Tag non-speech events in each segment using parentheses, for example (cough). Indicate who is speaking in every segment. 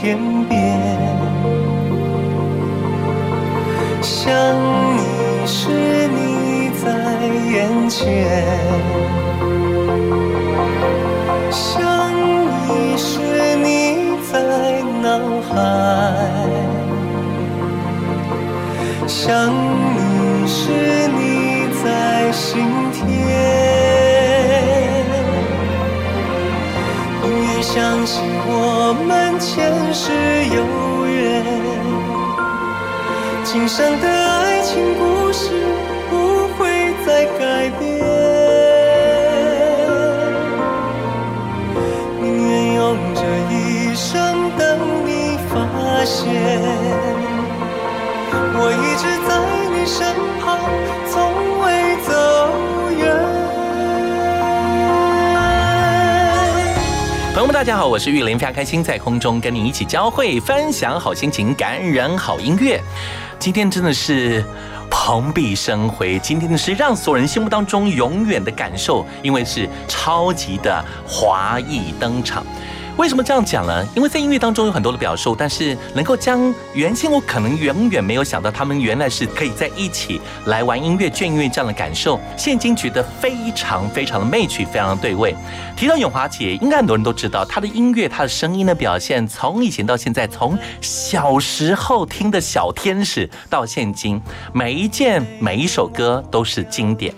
Speaker 1: 天边想你时你在眼前想你时你在脑海想你时你在心田。永远相信我们前世有缘，今生的爱情故事。
Speaker 2: 大家好，我是玉林，非常开心在空中跟你一起交汇，分享好心情，感染好音乐。今天真的是蓬荜生辉，今天的是让所有人心目当中永远的感受，因为是超级的华裔登场。为什么这样讲呢？因为在音乐当中有很多的表述，但是能够将原先我可能远远没有想到，他们原来是可以在一起来玩音乐、卷音乐这样的感受，现今觉得非常非常的媚曲，非常的对味。提到永华姐，应该很多人都知道她的音乐、她的声音的表现，从以前到现在，从小时候听的小天使到现今，每一件每一首歌都是经典。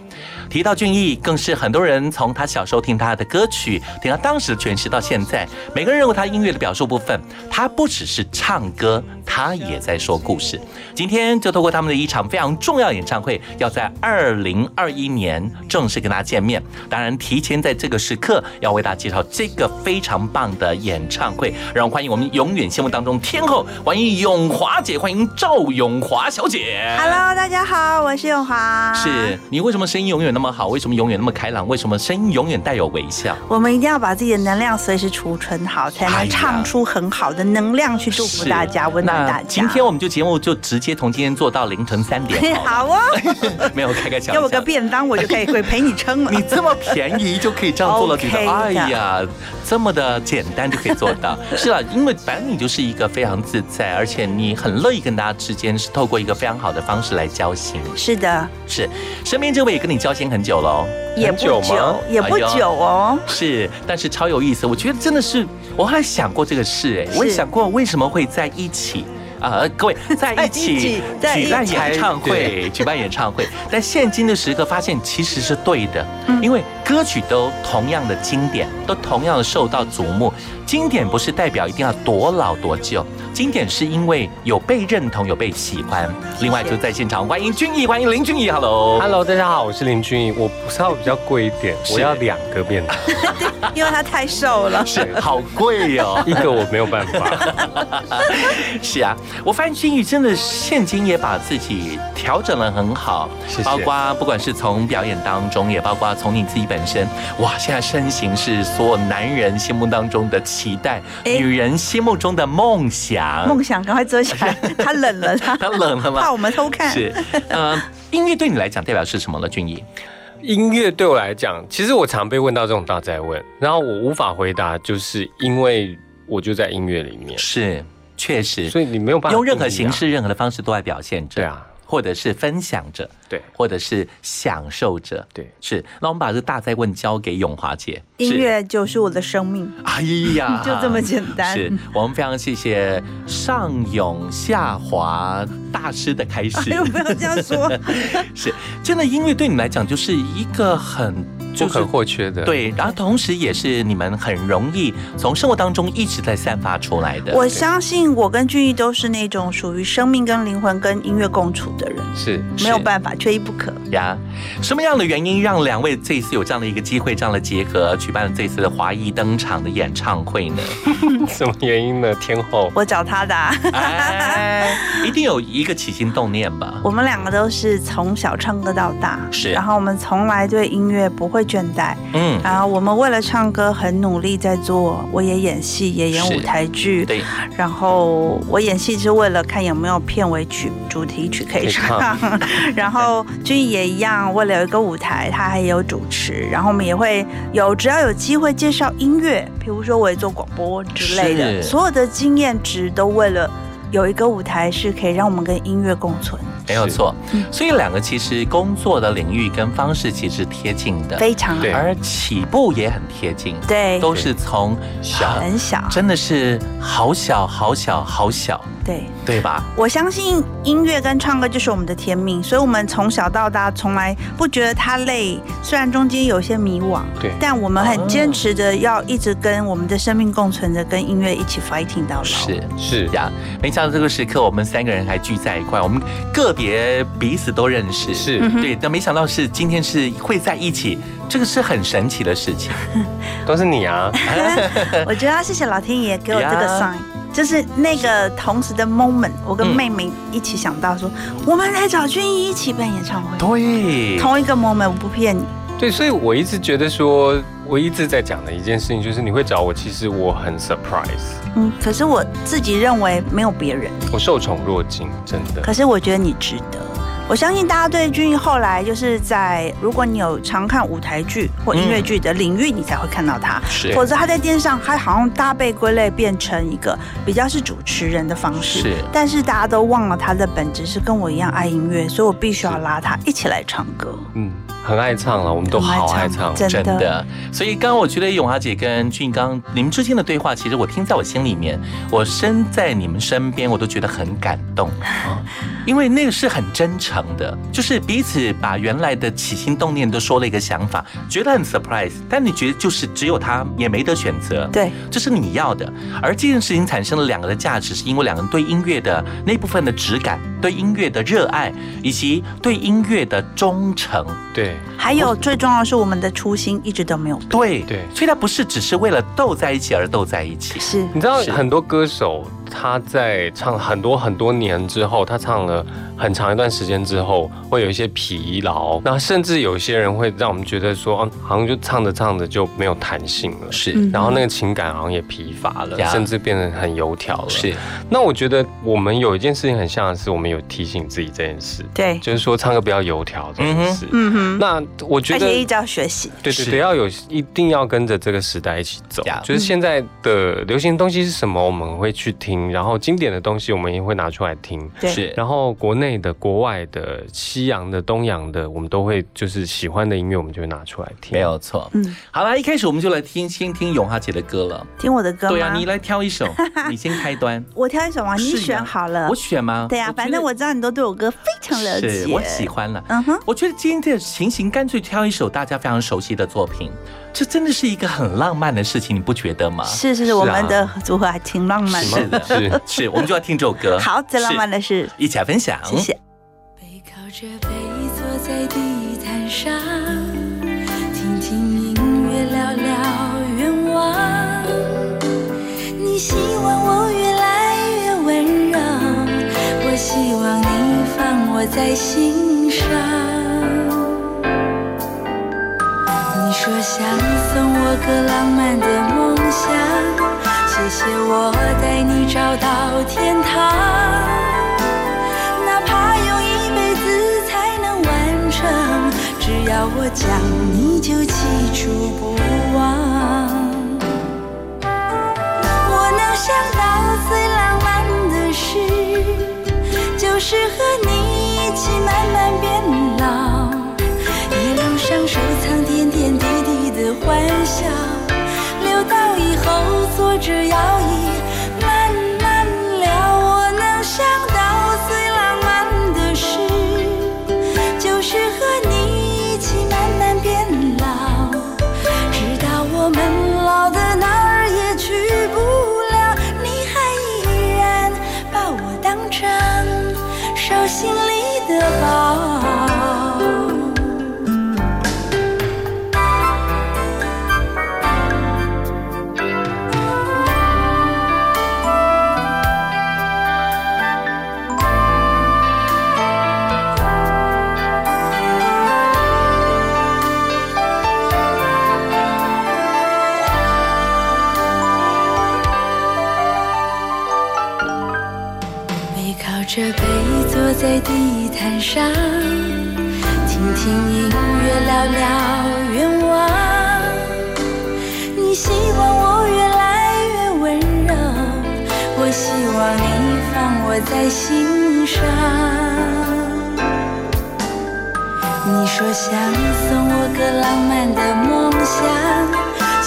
Speaker 2: 提到俊逸，更是很多人从他小时候听他的歌曲，听他当时的诠释到现在，每个人认为他音乐的表述部分，他不只是唱歌，他也在说故事。今天就透过他们的一场非常重要演唱会，要在二零二一年正式跟大家见面。当然，提前在这个时刻要为大家介绍这个非常棒的演唱会，让我们欢迎我们永远心目当中天后，欢迎永华姐，欢迎赵永华小姐。
Speaker 3: Hello，大家好，我是永华。
Speaker 2: 是你为什么声音永远那么？么好？为什么永远那么开朗？为什么声音永远带有微笑？
Speaker 3: 我们一定要把自己的能量随时储存好，才能唱出很好的能量去祝福大家，温暖大家。
Speaker 2: 今天我们就节目就直接从今天做到凌晨三点好了。(laughs)
Speaker 3: 好哦，(laughs)
Speaker 2: 没有开开小
Speaker 3: 给我个。便当，我就可以会陪你撑了。
Speaker 2: 你这么便宜就可以这样做了，觉得 (laughs) 哎呀，这么的简单就可以做到。是啊，因为反正你就是一个非常自在，而且你很乐意跟大家之间是透过一个非常好的方式来交心。
Speaker 3: 是的，
Speaker 2: 是，身边这位也跟你交心很久喽。
Speaker 3: 也不
Speaker 4: 久
Speaker 3: 也不久哦。
Speaker 2: 是，但是超有意思。我觉得真的是，我后来想过这个事，哎，我也想过为什么会在一起。啊、各位 (laughs) 在一起举办演唱会，举办演唱会，但现今的时刻发现其实是对的，因为歌曲都同样的经典，都同样的受到瞩目。经典不是代表一定要多老多旧，经典是因为有被认同，有被喜欢。另外就在现场欢迎俊逸，欢迎林俊逸，Hello。
Speaker 4: Hello，大家好，我是林俊逸。我不是要比较贵一点，我要两个便当，(laughs)
Speaker 3: 因为他太瘦了。
Speaker 2: 是好贵哦。(laughs)
Speaker 4: 一个我没有办法。(laughs)
Speaker 2: 是啊，我发现俊逸真的现今也把自己调整的很好，
Speaker 4: 谢谢
Speaker 2: 包括不管是从表演当中，也包括从你自己本身，哇，现在身形是所有男人心目当中的期待，
Speaker 3: 哎。
Speaker 2: 女人心目中的梦想。
Speaker 3: 梦想赶快遮起来，(laughs) 他冷了，他
Speaker 2: 他冷了吗？
Speaker 3: 怕我们偷看。
Speaker 2: 是，呃，音乐对你来讲代表是什么了，俊逸？
Speaker 4: 音乐对我来讲，其实我常被问到这种大灾问，然后我无法回答，就是因为我就在音乐里面，
Speaker 2: 是，确实，
Speaker 4: 所以你没有办法
Speaker 2: 用任何形式、任何的方式都在表现着。
Speaker 4: 对啊，
Speaker 2: 或者是分享者，
Speaker 4: 对
Speaker 2: 或者是享受者，
Speaker 4: 对
Speaker 2: 是。那我们把这个大灾问交给永华姐，
Speaker 3: 音乐就是我的生命，
Speaker 2: 哎呀，(laughs)
Speaker 3: 就这么简单
Speaker 2: 是我们非常谢谢上涌下滑大师的开始 (laughs)
Speaker 3: 哎。呦，不要这样说。(laughs)
Speaker 2: 是，真的音乐对你来讲就是一个很就是
Speaker 4: 不可或缺的。，
Speaker 2: 对，然后同时也是你们很容易从生活当中一直在散发出来的。
Speaker 3: 我相信我跟俊逸都是那种属于生命跟灵魂跟音乐共处的人，
Speaker 4: 是
Speaker 3: 没有办法，缺一不可。
Speaker 2: 呀，什么样的原因让两位这一次有这样的一个机会、这样的结合，举办了这次的华裔登场的演唱会呢？(laughs)
Speaker 4: 什么原因呢？天后。
Speaker 3: 我找他的、啊，
Speaker 2: 哎，一定有一个起心动念吧？(laughs)
Speaker 3: 我们两个都是从小唱歌到大，
Speaker 2: 是。
Speaker 3: 然后我们从来对音乐不会倦怠，
Speaker 2: 嗯，
Speaker 3: 然后我们为了唱歌很努力在做，我也演戏，也演舞台剧，
Speaker 2: 对，
Speaker 3: 然后我演戏是为了看有没有片尾曲、主题曲可以唱，(laughs) 然后君怡也一样，为了有一个舞台，他还有主持，然后我们也会有只要有机会介绍音乐，比如说我也做广播之类的，所有的经验值都为了有一个舞台是可以让我们跟音乐共存，
Speaker 2: 没有错。
Speaker 3: 嗯。
Speaker 2: 所以两个其实工作的领域跟方式其实贴近的，
Speaker 3: 非常好。
Speaker 4: 对。
Speaker 2: 而起步也很贴近，
Speaker 3: 对，
Speaker 2: 都是从小，
Speaker 3: 很小，
Speaker 2: 真的是好小好小好小，
Speaker 3: 对。
Speaker 2: 对吧？
Speaker 3: 我相信音乐跟唱歌就是我们的天命，所以我们从小到大从来不觉得它累，虽然中间有些迷惘，
Speaker 4: 对
Speaker 3: 但我们很坚持的要一直跟我们的生命共存着，跟音乐一起 fighting 到老。
Speaker 2: 是。
Speaker 4: 是
Speaker 2: 呀，没想到这个时刻，我们三个人还聚在一块，我们个别彼此都认识，
Speaker 4: 是
Speaker 2: 对，但没想到是今天是会在一起，这个是很神奇的事情。(laughs)
Speaker 4: 都是你啊，(laughs) (laughs)
Speaker 3: 我觉得要谢谢老天爷给我这个 sign。就是那个同时的 moment，我跟
Speaker 2: 嗯
Speaker 3: 妹妹一起想到说，我们来找俊一一起办演唱会。
Speaker 2: 对，
Speaker 3: 同一个 moment，我不骗你。
Speaker 4: 对，所以我一直觉得说，我一直在讲的一件事情就是你会找我，其实我很 surprise，
Speaker 3: 嗯，可是我自己认为没有别人。
Speaker 4: 我受宠若惊，真的。
Speaker 3: 可是我觉得你值得。我相信大家对君毅后来就是在，如果你有常看舞台剧或音乐剧的领域，你才会看到他。
Speaker 2: 是
Speaker 3: 否则他在电视上，他好像大被归类变成一个比较是主持人的方式。
Speaker 2: 是
Speaker 3: 但是大家都忘了他的本质是跟我一样爱音乐，所以我必须要拉他一起来唱歌。
Speaker 4: 嗯，很爱唱了，我们都好爱唱。
Speaker 3: 真的。
Speaker 2: 真的，所以刚刚我觉得永华姐跟俊刚你们之间的对话，其实我听在我心里面，我身在你们身边，我都觉得很感动啊，(laughs) 因为那个是很真诚的，就是彼此把原来的起心动念都说了一个想法，觉得很 surprise，但你觉得就是只有他也没得选择，
Speaker 3: 对，
Speaker 2: 这是你要的。而这件事情产生了两个的价值，是因为两个人对音乐的那部分的质感、对音乐的热爱，以及对音乐的忠诚。
Speaker 4: 对，
Speaker 3: 还有最重要的是，我们的初心一直都没有变。
Speaker 2: 对
Speaker 4: 对
Speaker 2: 所以它不是只是为了斗在一起而斗在一起。
Speaker 3: 是
Speaker 4: 你知道很多歌手他在唱很多很多年之后，他唱了很长一段时间之后，会有一些疲劳。那甚至有些人会让我们觉得说，啊，好像就唱着唱着就没有弹性了，
Speaker 2: 是
Speaker 4: 然后那个情感好像也疲乏了，
Speaker 2: 呀
Speaker 4: 甚至变得很油条了。
Speaker 2: 是，
Speaker 4: 那我觉得我们有一件事情很像的是，我们有提醒自己这件事，
Speaker 3: 对，
Speaker 4: 就是说唱歌不要油条这件事。
Speaker 3: 嗯哼，
Speaker 4: 那我觉得
Speaker 3: 而且一直要学习。
Speaker 2: 是
Speaker 4: 对对对，要有一定要跟着这个时代一起走
Speaker 2: 呀。
Speaker 4: 就是现在的流行东西是什么，我们会去听；然后经典的东西，我们也会拿出来听。
Speaker 3: 对
Speaker 2: 是，
Speaker 4: 然后国内的、国外的、西洋的、东洋的，我们都会就是喜欢的音乐，我们就会拿出来听。
Speaker 2: 没有错。
Speaker 3: 嗯，
Speaker 2: 好了，一开始我们就来听，先听永华姐的歌了。
Speaker 3: 听我的歌吗？
Speaker 2: 对啊，你来挑一首，(laughs) 你先开端。
Speaker 3: 我挑一首吗？你选好了
Speaker 2: 我。选吗？
Speaker 3: 对啊，反正我知道你都对我歌非常了解。
Speaker 2: 是我喜。欢了。
Speaker 3: 嗯哼，
Speaker 2: 我觉得今天这个情形，干脆挑一首大家非常熟悉的作品，这真的是一个很浪漫的事情，你不觉得吗？
Speaker 3: 是是是，我们的组合还挺浪漫
Speaker 2: 是
Speaker 3: 的。
Speaker 2: 的，
Speaker 4: 是
Speaker 2: 是，我们就要听这首歌。(laughs)
Speaker 3: 好，最浪漫
Speaker 2: 的，
Speaker 3: 的是，
Speaker 2: 一起来分享。
Speaker 3: 谢谢。
Speaker 5: 背靠着背坐在地毯上，听听音乐，聊聊愿望。你希望我越来越温柔，我希望你放我在心上。你说想送我个浪漫的梦想，谢谢我带你找到天堂。哪怕用一辈子才能完成，只要我讲，你就记住不忘。我能想到最浪漫的事，就是和你一起慢慢变老，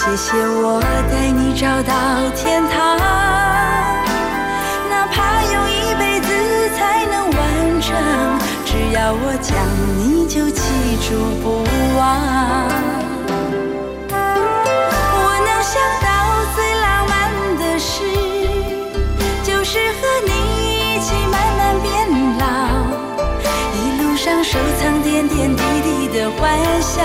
Speaker 5: 谢谢我带你找到天堂。哪怕用一辈子才能完成，只要我讲，你就记住不忘。我能想到最浪漫的事，就是和你一起慢慢变老，一路上收藏点点滴滴的欢笑，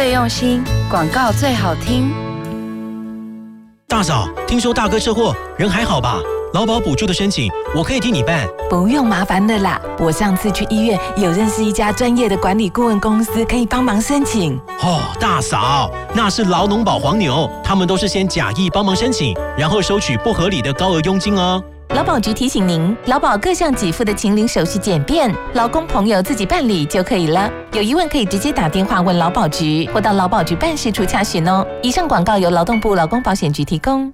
Speaker 5: 最
Speaker 6: 用心，广告最好听。
Speaker 7: 大嫂，听说大哥车祸，人还好吧？劳保补助的申请，我可以替你办。
Speaker 8: 不用麻烦的啦，我上次去医院有认识一家专业的管理顾问公司，可以帮忙申请。
Speaker 7: 哦，大嫂，那是劳农保黄牛，他们都是先假意帮忙申请，然后收取不合理的高额佣金哦。
Speaker 8: 劳保局提醒您，劳保各项给付的请领手续简便，劳工朋友自己办理就可以了。有疑问可以直接打电话问劳保局，或到劳保局办事处查询哦。以上广告由劳动部劳工保险局提供。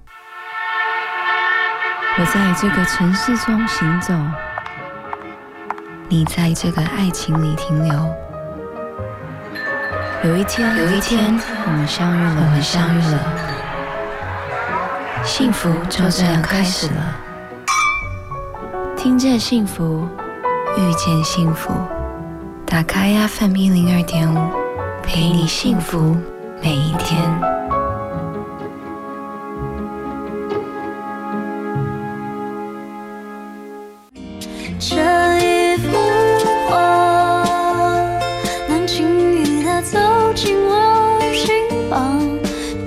Speaker 6: 我在这个城市中行走，你在这个爱情里停留。有一天，有一天，我们相遇了，我们相遇了，幸福就这样开始了。听见幸福，遇见幸福，打开 FM 一零二点五，陪你幸福每一天。
Speaker 5: 这一幅画，能轻易的走进我心房，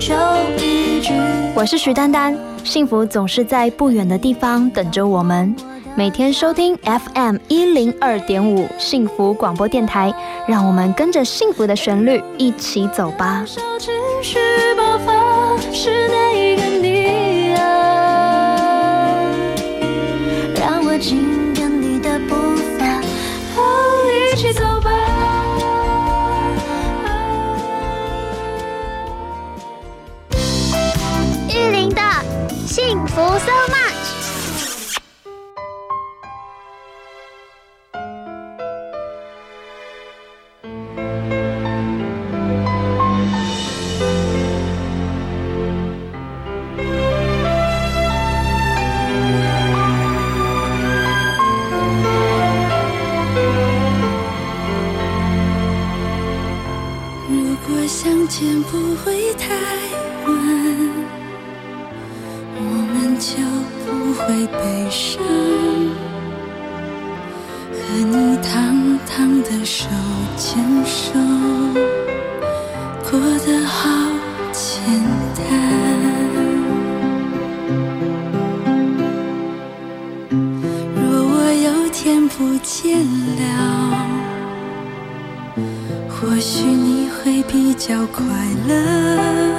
Speaker 5: 就一句。
Speaker 9: 我是徐丹丹，幸福总是在不远的地方等着我们。每天收听 FM 一零二点五幸福广播电台，让我们跟着幸福的旋律
Speaker 5: 一起走吧。天不会太晚，我们就不会悲伤。和你堂堂的手牵手，过得好会比较快乐，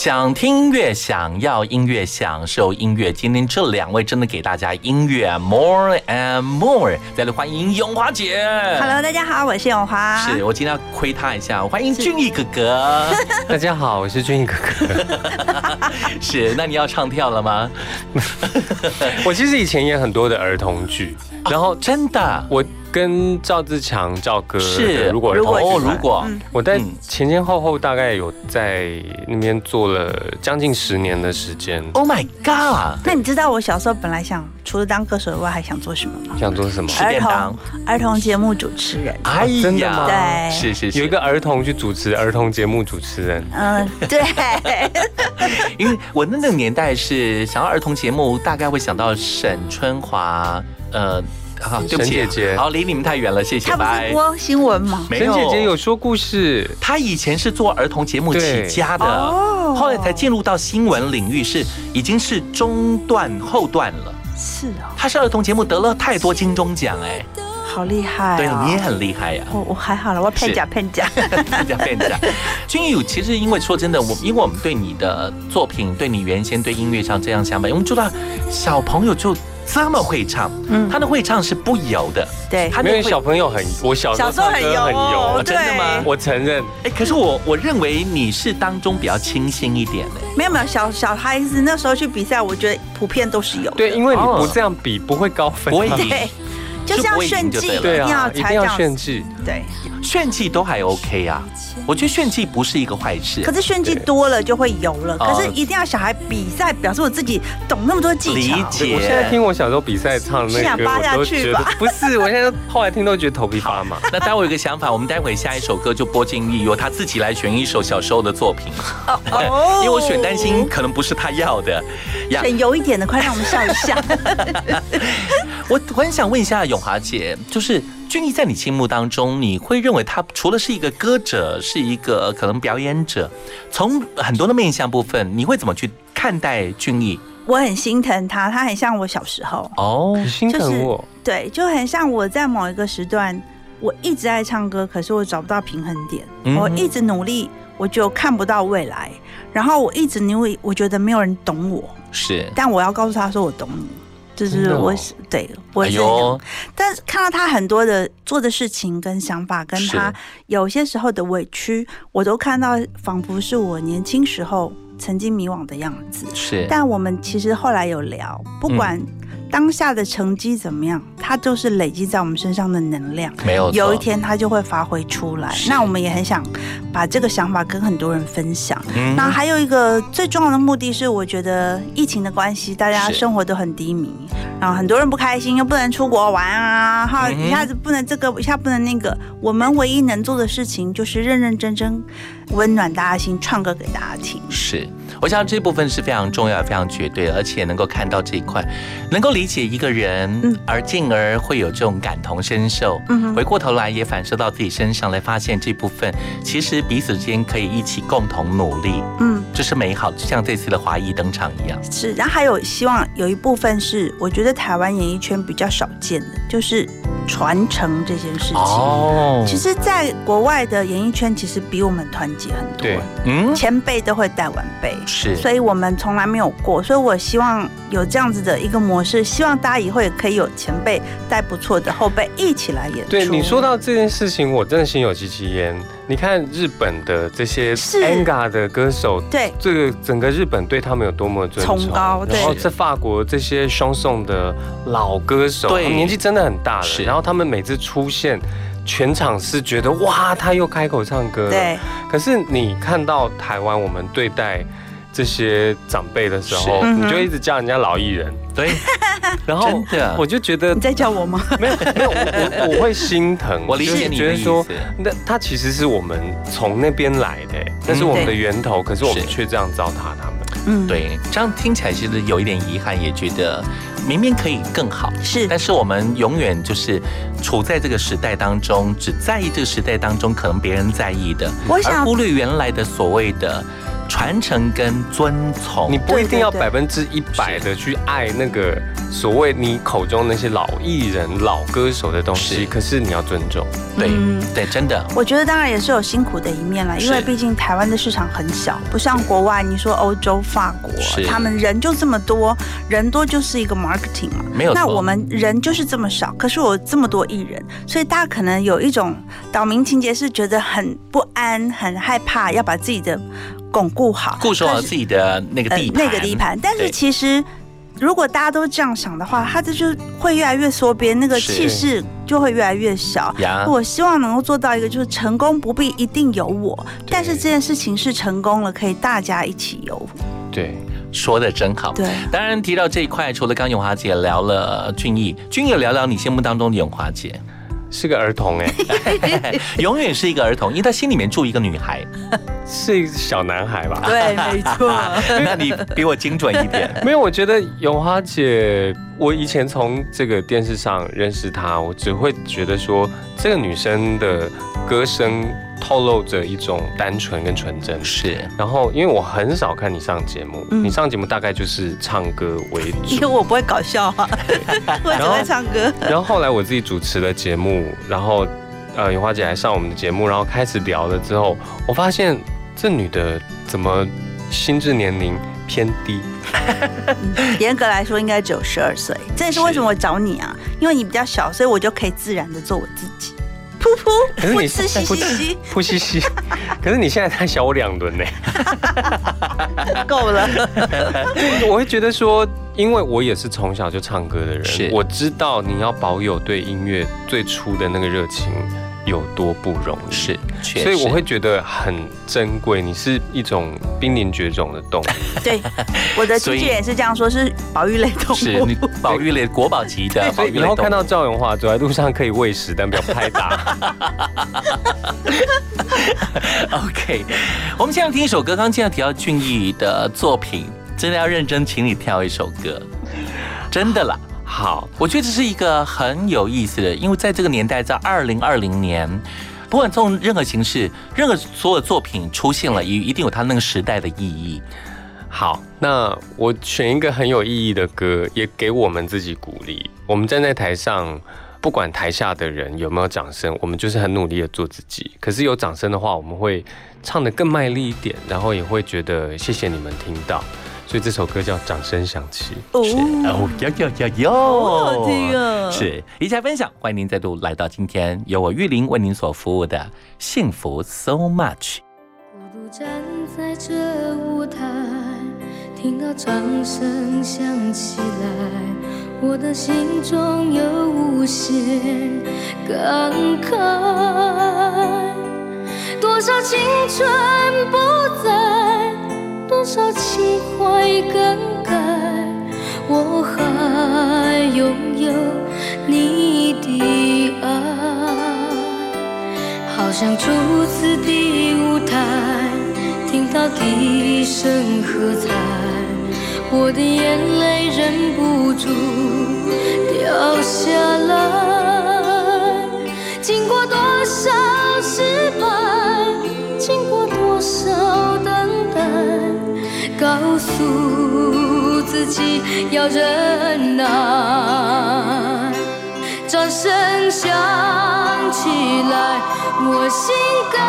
Speaker 2: 想听音乐，想要音乐，享受音乐。今天这两位真的给大家音乐 more and more。再来欢迎永华姐。
Speaker 3: Hello，大家好，我是永华。
Speaker 2: 是我今天要亏他一下，欢迎俊逸哥哥。(laughs)
Speaker 4: 大家好，我是俊逸哥哥。(laughs)
Speaker 2: 是，那你要唱跳了吗？(laughs)
Speaker 4: 我其实以前演很多的儿童剧，(laughs) 然后
Speaker 2: 真的？
Speaker 4: 我跟赵自强赵哥
Speaker 2: 是
Speaker 4: 如果儿
Speaker 3: 如果
Speaker 2: 哦，
Speaker 4: 童剧团
Speaker 2: 如果。
Speaker 3: 嗯。
Speaker 4: 我在
Speaker 2: 嗯。
Speaker 4: 前前后后大概有在那边做了将近十年的时间。
Speaker 2: ，Oh my God，
Speaker 3: 那你知道我小时候本来想除了当歌手以外，还想做什么吗？
Speaker 4: 想做什么？
Speaker 2: 吃便当，
Speaker 3: 儿童节目主持人。
Speaker 2: 哎
Speaker 4: 真的吗
Speaker 3: 对。
Speaker 2: 是是是，
Speaker 4: 有一个儿童去主持儿童节目主持人，
Speaker 3: 嗯，对，(laughs)
Speaker 2: 因为我那个年代是想要儿童节目，大概会想到沈春华，呃，好，对不起，
Speaker 4: 沈姐姐
Speaker 2: 好，离你们太远了，谢谢，
Speaker 3: 他不是
Speaker 2: 拜。
Speaker 3: 播新闻吗？
Speaker 2: 没
Speaker 4: 沈姐姐有说故事，
Speaker 2: 她以前是做儿童节目起家的，
Speaker 3: 哦
Speaker 2: 后来才进入到新闻领域，是已经是中段后段了。
Speaker 3: 是哦，
Speaker 2: 她是儿童节目得了太多金钟奖，哎，
Speaker 3: 好厉害、哦！
Speaker 2: 对你也很厉害呀、
Speaker 3: 我我还好了，我骗假骗假。
Speaker 2: 这样变讲，君宇，其实因为说真的，我因为我们对你的作品，对你原先对音乐上这样想法，我们知道小朋友就这么会唱，
Speaker 3: 嗯。
Speaker 2: 他的会唱是不油的，
Speaker 3: 对，
Speaker 4: 没有
Speaker 2: 他那会
Speaker 4: 小朋友很，我小时候
Speaker 3: 小时候很油
Speaker 4: 唱歌很
Speaker 3: 哦
Speaker 4: 油，
Speaker 2: 真的吗？
Speaker 4: 我承认。
Speaker 2: 哎，可是我我认为你是当中比较清新一点的，
Speaker 3: 没有没有小小孩子那时候去比赛，我觉得普遍都是有的。
Speaker 4: 对，因为你
Speaker 2: 哦。
Speaker 4: 不这样比不会高分
Speaker 3: 对，就是要炫技，
Speaker 2: 对了
Speaker 3: 一定要
Speaker 4: 啊，一定要炫技。
Speaker 3: 对，
Speaker 2: 炫技都还 OK 啊，我觉得炫技不是一个坏事
Speaker 3: 可。是炫技多了就会油了。
Speaker 2: 哦
Speaker 3: 可是一定要小孩比赛，表示我自己懂那么多技巧。
Speaker 2: 理解
Speaker 4: 我现在听我小时候比赛唱的那个歌，
Speaker 3: 想扒下
Speaker 4: 我都觉得
Speaker 3: 去吧
Speaker 4: 不是，我现在后来听都觉得头皮发麻。
Speaker 2: 那待会有个想法，我们待会下一首歌就播进律由他自己来选一首小时候的作品，
Speaker 3: 哦 (laughs)
Speaker 2: 因为我选担心可能不是他要的 (laughs) 呀。
Speaker 3: 选油一点的，快让我们笑一下。(laughs)
Speaker 2: 我我很想问一下永华姐，就是俊逸在你心目当中，你会认为他除了是一个歌者，是一个可能表演者，从很多的面向部分，你会怎么去看待俊逸？
Speaker 3: 我很心疼他，他很像我小时候，
Speaker 2: 哦，
Speaker 4: 你心疼我，
Speaker 3: 对，就很像我在某一个时段，我一直爱唱歌，可是我找不到平衡点，
Speaker 2: 嗯。
Speaker 3: 我一直努力，我就看不到未来，然后我一直努力，我觉得没有人懂我，
Speaker 2: 是，
Speaker 3: 但我要告诉他说我懂你。就是我是、对我是、
Speaker 2: 哎，
Speaker 3: 但是看到他很多的做的事情跟想法，跟他有些时候的委屈，我都看到仿佛是我年轻时候曾经迷惘的样子。
Speaker 2: 是，
Speaker 3: 但我们其实后来有聊，不管
Speaker 2: 嗯
Speaker 3: 当下的成绩怎么样，它就是累积在我们身上的能量。
Speaker 2: 没有
Speaker 3: 有一，天它就会发挥出来。那我们也很想把这个想法跟很多人分享。
Speaker 2: 嗯
Speaker 3: 那还有一个最重要的目的是，我觉得疫情的关系，大家生活都很低迷，然后很多人不开心，又不能出国玩啊，哈，
Speaker 2: 嗯
Speaker 3: 一下子不能这个，一下不能那个。我们唯一能做的事情就是认认真真温暖大家心，唱歌给大家听。
Speaker 2: 是，我想这部分是非常重要、非常绝对，而且能够看到这一块，能够理解一个人，
Speaker 3: 嗯
Speaker 2: 而进而会有这种感同身受。
Speaker 3: 嗯哼
Speaker 2: 回过头来也反射到自己身上来，发现这部分其实彼此之间可以一起共同努力，
Speaker 3: 嗯。
Speaker 2: 这是美好，就像这次的华裔登场一样。
Speaker 3: 是，然后还有希望有一部分是，我觉得台湾演艺圈比较少见的，就是传承这件事情。
Speaker 2: 哦
Speaker 3: 其实，在国外的演艺圈，其实比我们团结很多
Speaker 4: 对，
Speaker 2: 嗯，
Speaker 3: 前辈都会带晚辈。
Speaker 2: 是，
Speaker 3: 所以我们从来没有过，所以我希望有这样子的一个模式，希望大家以后也可以有前辈带不错的后辈一起来演出。
Speaker 4: 对你说到这件事情，我真的心有戚戚焉。你看日本的这些
Speaker 3: 是
Speaker 4: Anga 的歌手，
Speaker 3: 对
Speaker 4: 这个整个日本对他们有多么尊崇，
Speaker 3: 崇高对
Speaker 4: 然后在法国这些双宋的老歌手，
Speaker 2: 对
Speaker 4: 年纪真的很大了，然后他们每次出现。全场是觉得哇，他又开口唱歌了。
Speaker 3: 对，
Speaker 4: 可是你看到台湾我们对待这些长辈的时候，
Speaker 3: 嗯
Speaker 4: 你就一直叫人家老艺人，
Speaker 2: 对，(laughs)
Speaker 4: 然后我就觉得
Speaker 3: 你在叫我吗？(laughs)
Speaker 4: 没有没有，我我我会心疼，(laughs)
Speaker 2: 我理解
Speaker 4: 就是
Speaker 2: 你的意
Speaker 4: 觉得说
Speaker 2: 思，
Speaker 4: 那他其实是我们从那边来的，那是我们的源头，可是我们
Speaker 2: 是
Speaker 4: 却这样糟蹋他们。
Speaker 3: 嗯，，
Speaker 2: 对，这样听起来其实有一点遗憾，也觉得明明可以更好。
Speaker 3: 是。
Speaker 2: 但是我们永远就是处在这个时代当中，只在意这个时代当中可能别人在意的，
Speaker 3: 我想
Speaker 2: 而忽略原来的所谓的传承跟遵从。
Speaker 4: 你不一定要百分之一百的去爱那个所谓你口中那些老艺人、老歌手的东
Speaker 2: 是
Speaker 4: 西，可是你要尊重。
Speaker 2: 对、
Speaker 3: 嗯
Speaker 2: 对，真的
Speaker 3: 我觉得当然也是有辛苦的一面啦，因为毕竟台湾的市场很小，不像国外，你说欧洲、法国，他们人就这么多，人多就是一个 marketing 嘛。
Speaker 2: 没有。
Speaker 3: 那我们人就是这么少，可是我有这么多艺人，所以大家可能有一种岛民情节，是觉得很不安、很害怕，要把自己的巩固好，
Speaker 2: 固守好自己的那个地盘、
Speaker 3: 呃、那个地盘。但是其实如果大家都这样想的话，他这就会越来越缩编，那个气势就会越来越小。
Speaker 2: 呀，
Speaker 3: 我希望能够做到一个，就是成功不必一定有我，但是这件事情是成功了，可以大家一起有。
Speaker 4: 对，
Speaker 2: 说的真好。
Speaker 3: 对，
Speaker 2: 当然提到这一块，除了刚永华姐聊了俊逸，俊逸聊聊你心目当中的永华姐，
Speaker 4: 是个儿童哎，(laughs)
Speaker 2: 永远是一个儿童，因为他心里面住一个女孩。
Speaker 4: 是一个小男孩吧？
Speaker 3: 对，没错。(laughs)
Speaker 2: 那你比我精准一点。(laughs)
Speaker 4: 没有，我觉得永华姐，我以前从这个电视上认识她，我只会觉得说，这个女生的歌声透露着一种单纯跟纯真。
Speaker 2: 是，
Speaker 4: 然后，因为我很少看你上节目，
Speaker 3: 嗯
Speaker 4: 你上节目大概就是唱歌为主 (laughs)
Speaker 3: 因为。我不会搞笑啊，(laughs) 我只会唱歌。
Speaker 4: 然后后来我自己主持了节目，然后呃，永花姐来上我们的节目，然后开始聊了之后，我发现这女的怎么心智年龄偏低？(laughs)
Speaker 3: 严格来说，应该只有十二岁。这也是为什么我找你啊，因为你比较小，所以我就可以自然的做我自己。噗噗，
Speaker 4: 可是你
Speaker 3: 噗嗤嘻嘻嘻，(laughs)
Speaker 4: 呼吸吸，可是你现在才小我两轮呢。(laughs)
Speaker 3: 够了。
Speaker 4: 我会觉得说，因为我也是从小就唱歌的人，我知道你要保有对音乐最初的那个热情有多不容易。
Speaker 2: 是，
Speaker 4: 所以我会觉得很珍贵，你是一种濒临绝种的动物。(laughs)
Speaker 3: 对，我的经纪人也是这样说，是保育类动物 (laughs)
Speaker 2: 是你。保育类国宝级的 (laughs) 保
Speaker 4: 所以以后。看到赵永华走在路上可以喂食，但不要拍打。
Speaker 2: OK，我们现在听一首歌。刚刚提到俊逸的作品，真的要认真请你跳一首歌，真的啦。
Speaker 4: 好，
Speaker 2: 我觉得这是一个很有意思的，因为在这个年代，在二零二零年，不管从任何形式、任何所有作品出现了，一一定有它那个时代的意义。
Speaker 4: 好，那我选一个很有意义的歌，也给我们自己鼓励。我们站在台上，不管台下的人有没有掌声，我们就是很努力的做自己。可是有掌声的话，我们会唱得更卖力一点，然后也会觉得谢谢你们听到。所以这首歌叫《掌声响起》。
Speaker 2: 是哦，有有有有，
Speaker 3: 好听啊
Speaker 2: 是一起来分享，欢迎您再度来到今天由我玉林为您所服务的幸福 so much。
Speaker 10: 孤独站在这舞台，听到掌声响起来，我的心中有无限感慨。多少青春不在，少情怀更改，我还拥有你的爱。好像初次的舞台，听到笛声喝彩，我的眼泪忍不住掉下来。经过多要忍耐。掌声响起来，我心更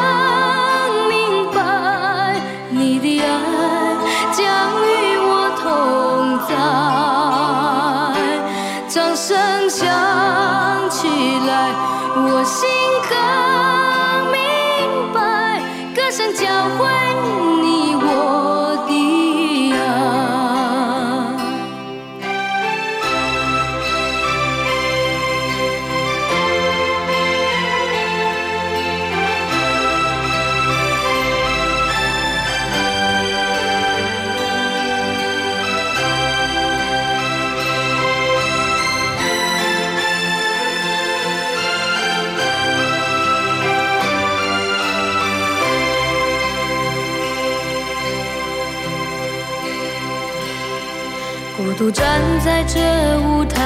Speaker 10: 独站在这舞台，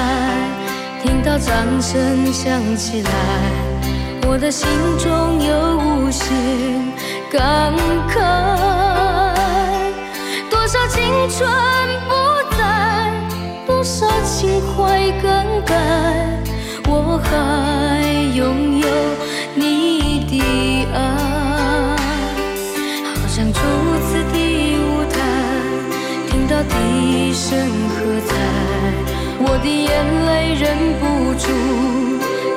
Speaker 10: 听到掌声响起来，我的心中有无限感慨。多少青春不在，多少情怀更改，我还拥有你的爱。好像初次的舞台，听到笛声，的眼泪忍不住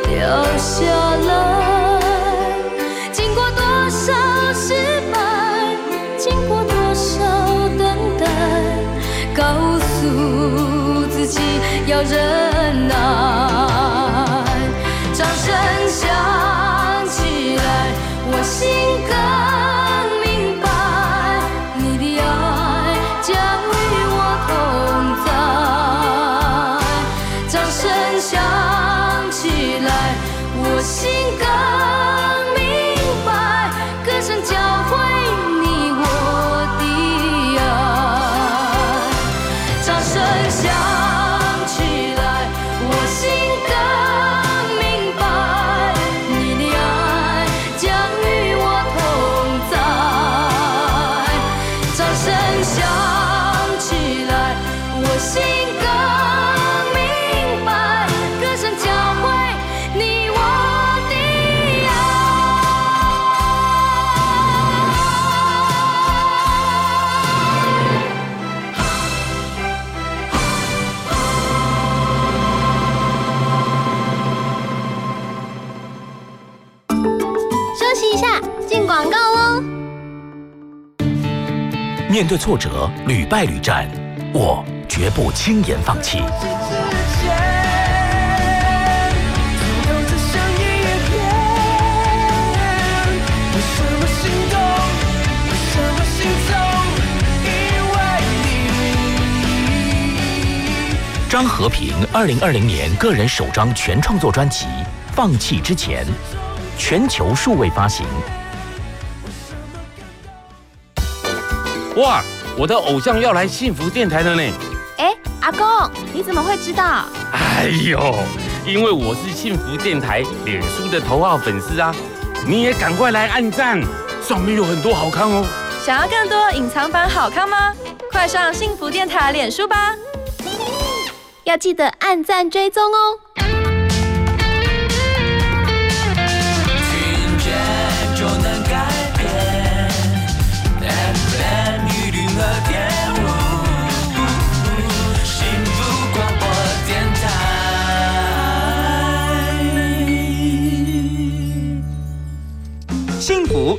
Speaker 10: 掉下来。经过多少失败，经过多少等待，告诉自己要忍
Speaker 11: 面对挫折，屡败屡战，我绝不轻言放弃。张和平二零二零年个人首张全创作专辑《放弃之前》，全球数位发行。
Speaker 12: 哇，我的偶像要来幸福电台了呢！
Speaker 9: 哎，阿公，你怎么会知道？
Speaker 12: 哎呦，因为我是幸福电台脸书的头号粉丝啊！你也赶快来按赞，上面有很多好看哦。
Speaker 13: 想要更多隐藏版好看吗？快上幸福电台脸书吧！
Speaker 9: 要记得按赞追踪哦。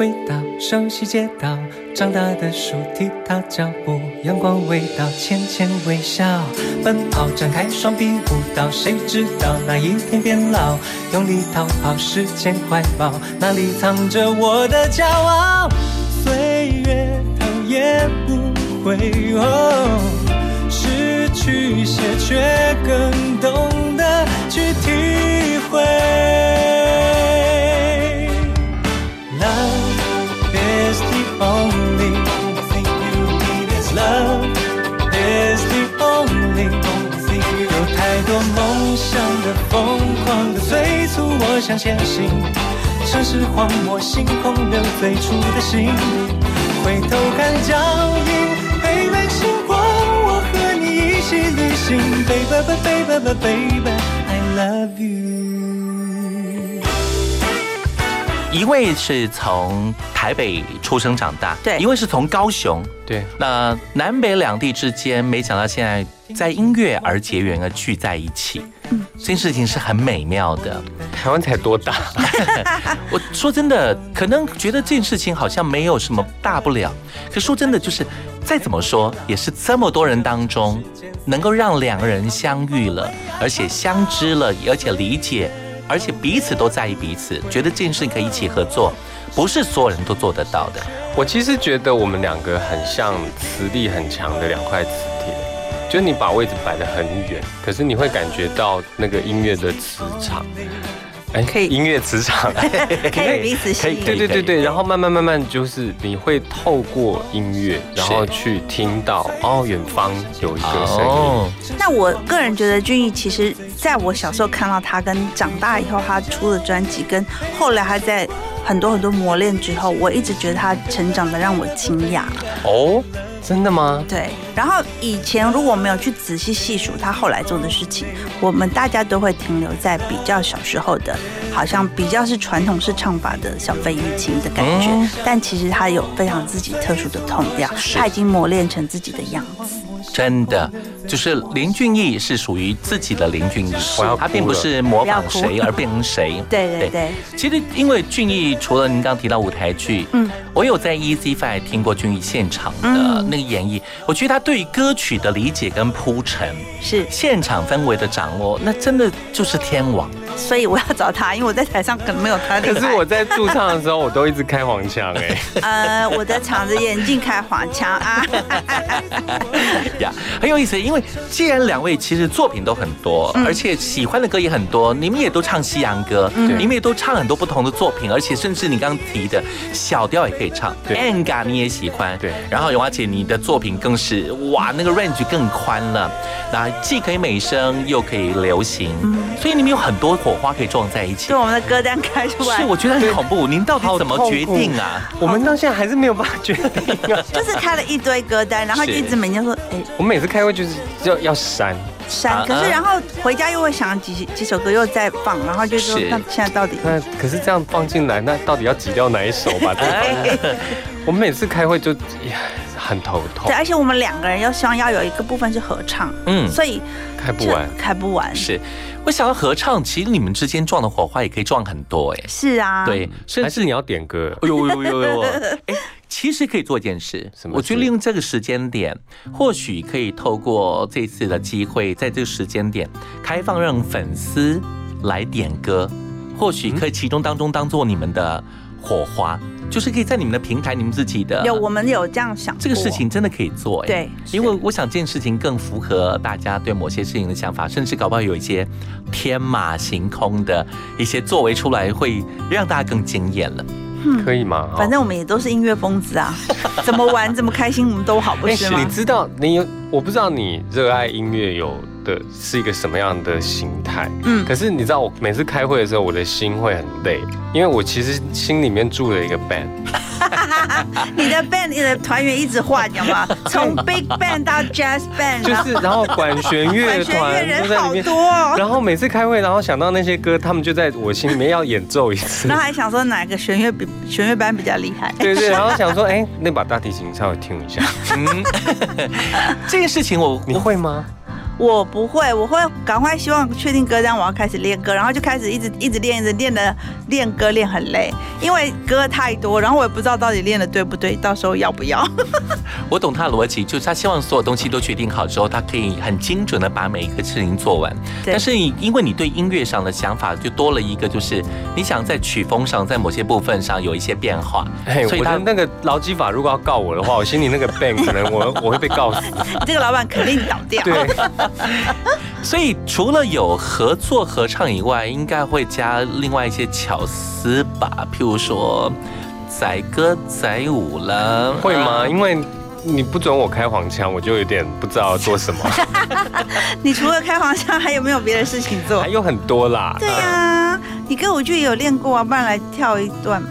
Speaker 1: 回到熟悉街道，长大的树踢踏脚步，阳光味道，浅浅微笑，奔跑展开双臂舞蹈，谁知道那一天变老，用力逃跑，时间怀抱，哪里藏着我的骄傲？岁月它也不会哦，失去些却更懂得去体会。我想前行。城市荒漠，星空留最初的心。回头看脚印，陪伴星光，我和你一起旅行。Baby, baby, baby, baby, I love you。
Speaker 2: 一位是从台北出生长大，对，一位是从高雄，
Speaker 4: 对。
Speaker 2: 那南北两地之间，没想到现在在音乐而结缘而聚在一起，嗯，这件事情是很美妙的。
Speaker 4: 台湾才多大？(laughs)
Speaker 2: 我说真的，可能觉得这件事情好像没有什么大不了，可说真的，就是再怎么说，也是这么多人当中，能够让两个人相遇了，而且相知了，而且理解，而且彼此都在意彼此，觉得这件事可以一起合作，不是所有人都做得到的。
Speaker 4: 我其实觉得我们两个很像磁力很强的两块磁铁，就你把位置摆得很远，可是你会感觉到那个音乐的磁场。哎，可以音乐磁场，(laughs)
Speaker 3: 可以彼此吸引。
Speaker 4: 对对对对，然后慢慢慢慢就是你会透过音乐，然后去听到哦，远方有一个声音。
Speaker 3: 那我个人觉得俊逸，其实在我小时候看到他，跟长大以后他出的专辑，跟后来他在很多很多磨练之后，我一直觉得他成长的让我惊讶。哦。
Speaker 4: 真的吗？
Speaker 3: 对。然后以前如果没有去仔细细数他后来做的事情，我们大家都会停留在比较小时候的，好像比较是传统式唱法的小飞玉清的感觉。但其实他有非常自己特殊的痛调，他已经磨练成自己的样子。
Speaker 2: 真的，就是林俊逸是属于自己的林俊逸，他并不是模仿谁而变成谁。(laughs)
Speaker 3: 对对对。
Speaker 2: 其实因为俊逸，除了您刚提到舞台剧，嗯，我有在 Easy Five 听过俊逸现场的那个演绎，我觉得他对于歌曲的理解跟铺陈，
Speaker 3: 是
Speaker 2: 现场氛围的掌握，那真的就是天王。
Speaker 3: 所以我要找他，因为我在台上可能没有他
Speaker 4: 可是我在驻唱的时候，我都一直开黄腔哎。(laughs)
Speaker 3: 呃，我的场子眼镜开黄腔啊。(laughs)
Speaker 2: 呀，很有意思，因为既然两位其实作品都很多，而且喜欢的歌也很多，你们也都唱西洋歌，你们也都唱很多不同的作品，而且甚至你刚刚提的小调也可以唱，Anga 你也喜欢，
Speaker 4: 对。
Speaker 2: 然后永华姐你的作品更是哇，那个 range 更宽了，那既可以美声又可以流行，所以你们有很多。火花可以撞在一起，
Speaker 3: 对我们的歌单开出来，
Speaker 2: 是我觉得很恐怖。您到底怎么决定啊？
Speaker 4: 我们到现在还是没有办法决定，
Speaker 3: 就是开了一堆歌单，然后一直每天说，哎，
Speaker 4: 我每次开会就是要要删。
Speaker 3: 删，可是然后回家又会想几几首歌又再放，然后就说那现在到底？
Speaker 4: 那可是这样放进来，那到底要挤掉哪一首吧？(laughs) 我们每次开会就很头痛，
Speaker 3: 对，而且我们两个人又希望要有一个部分是合唱，嗯，所以
Speaker 4: 开不完，
Speaker 3: 开不完。
Speaker 2: 是。我想要合唱，其实你们之间撞的火花也可以撞很多哎。
Speaker 3: 是啊，
Speaker 2: 对，
Speaker 4: 甚至你要点歌。哎呦呦呦呦！
Speaker 2: 哎，其实可以做一件 (laughs) 事，我觉得利用这个时间点，或许可以透过这次的机会，在这个时间点开放让粉丝来点歌，或许可以其中当中当做你们的火花。就是可以在你们的平台，你们自己的
Speaker 3: 有，我们有这样想，
Speaker 2: 这个事情真的可以做，
Speaker 3: 对，
Speaker 2: 因为我想这件事情更符合大家对某些事情的想法，甚至搞不好有一些天马行空的一些作为出来，会让大家更惊艳了，
Speaker 4: 可以吗？
Speaker 3: 反正我们也都是音乐疯子啊，(laughs) 怎么玩怎么开心，我们都好，不 (laughs) 是吗？
Speaker 4: 你知道，你有，我不知道你热爱音乐有。的是一个什么样的心态？嗯，可是你知道，我每次开会的时候，我的心会很累，因为我其实心里面住了一个 band。(laughs)
Speaker 3: 你的 band，你的团员一直换，有吗？从 (laughs) big band 到 jazz band，
Speaker 4: 就是，然后管弦乐团
Speaker 3: 都在里面。多。
Speaker 4: 然后每次开会，然后想到那些歌，他们就在我心里面要演奏一次。(laughs)
Speaker 3: 那还想说哪个弦乐比弦乐班比较厉害？
Speaker 4: 对对。然后想说，哎，那把大提琴稍微听一下。嗯，
Speaker 2: 这件事情我
Speaker 4: 你会吗？
Speaker 3: 我不会，我会赶快希望确定歌单，我要开始练歌，然后就开始一直一直练，一直练的练歌练很累，因为歌太多，然后我也不知道到底练的对不对，到时候要不要。(laughs)
Speaker 2: 我懂他的逻辑，就是他希望所有东西都决定好之后，他可以很精准的把每一个事情做完。但是你因为你对音乐上的想法就多了一个，就是你想在曲风上，在某些部分上有一些变化。
Speaker 4: 所以他那个劳基法如果要告我的话，我心里那个 band 可能我 (laughs) 我会被告死。
Speaker 3: 你 (laughs) 这个老板肯定倒掉。
Speaker 4: 对。
Speaker 2: 所以除了有合作合唱以外，应该会加另外一些巧思吧？譬如说载歌载舞了，
Speaker 4: 会吗？因为你不准我开黄腔，我就有点不知道做什么。(laughs)
Speaker 3: 你除了开黄腔，还有没有别的事情做？
Speaker 4: 还有很多啦。
Speaker 3: 对呀，你歌舞剧有练过啊，不然来跳一段。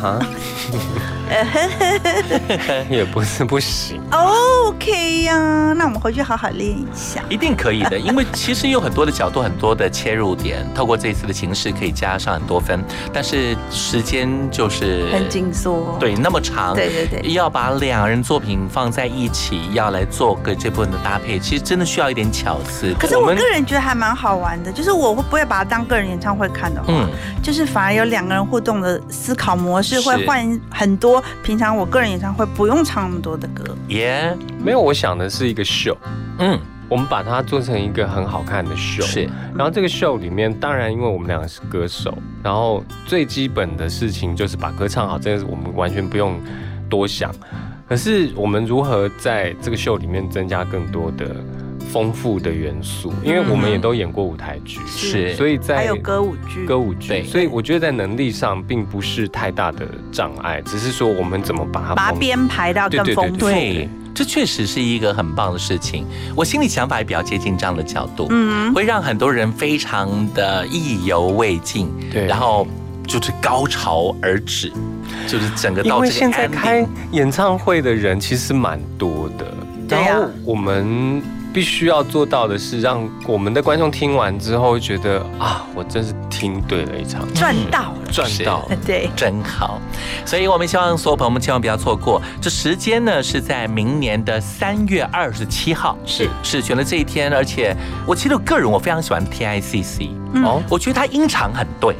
Speaker 3: 哈。(laughs) (laughs)
Speaker 4: 也不是不行
Speaker 3: 哦，OK 呀、那我们回去好好练一下。
Speaker 2: 一定可以的，因为其实有很多的角度，很多的切入点，透过这次的形式可以加上很多分，但是时间就是
Speaker 3: 很紧缩。
Speaker 2: 对，那么长，
Speaker 3: 对对对
Speaker 2: 要把两人作品放在一起，要来做个这部分的搭配，其实真的需要一点巧思。
Speaker 3: 可是我个人觉得还蛮好玩的，就是我会不会把它当个人演唱会看的话，
Speaker 2: 嗯
Speaker 3: 就是反而有两个人互动的思考模式，会换很多平常我个人演唱会不用唱那么多的歌。
Speaker 2: 耶，
Speaker 4: 没有，我想的是一个秀。
Speaker 2: 嗯，
Speaker 4: 我们把它做成一个很好看的秀。
Speaker 2: 是，
Speaker 4: 然后这个秀里面，当然因为我们两个是歌手，然后最基本的事情就是把歌唱好，这个我们完全不用多想。可是我们如何在这个秀里面增加更多的丰富的元素？因为我们也都演过舞台剧，
Speaker 2: 是。
Speaker 4: 所以在
Speaker 3: 还有歌舞剧，
Speaker 4: 歌舞剧，
Speaker 2: 对。
Speaker 4: 所以我觉得在能力上并不是太大的障碍，只是说我们怎么把它
Speaker 3: 把它编排到更丰富。
Speaker 2: 对，这确实是一个很棒的事情。我心里想法也比较接近这样的角度，
Speaker 3: 嗯。
Speaker 2: 会让很多人非常的意犹未尽，
Speaker 4: 对。
Speaker 2: 然后就是高潮而止，就是整个
Speaker 4: 因为
Speaker 2: 到这个
Speaker 4: 现在开演唱会的人其实蛮多的，然后我们必须要做到的是，让我们的观众听完之后觉得啊，我真是听对了一场，
Speaker 3: 赚到了，
Speaker 4: 赚到了。(laughs)
Speaker 3: 对，
Speaker 2: 真好，所以我们希望所有朋友们千万不要错过。这时间呢是在明年的三月二十七号，
Speaker 3: 是。
Speaker 2: 是选了这一天，而且我其实我个人我非常喜欢 TICC，
Speaker 3: 嗯。
Speaker 4: 哦，
Speaker 2: 我觉得他音场很对，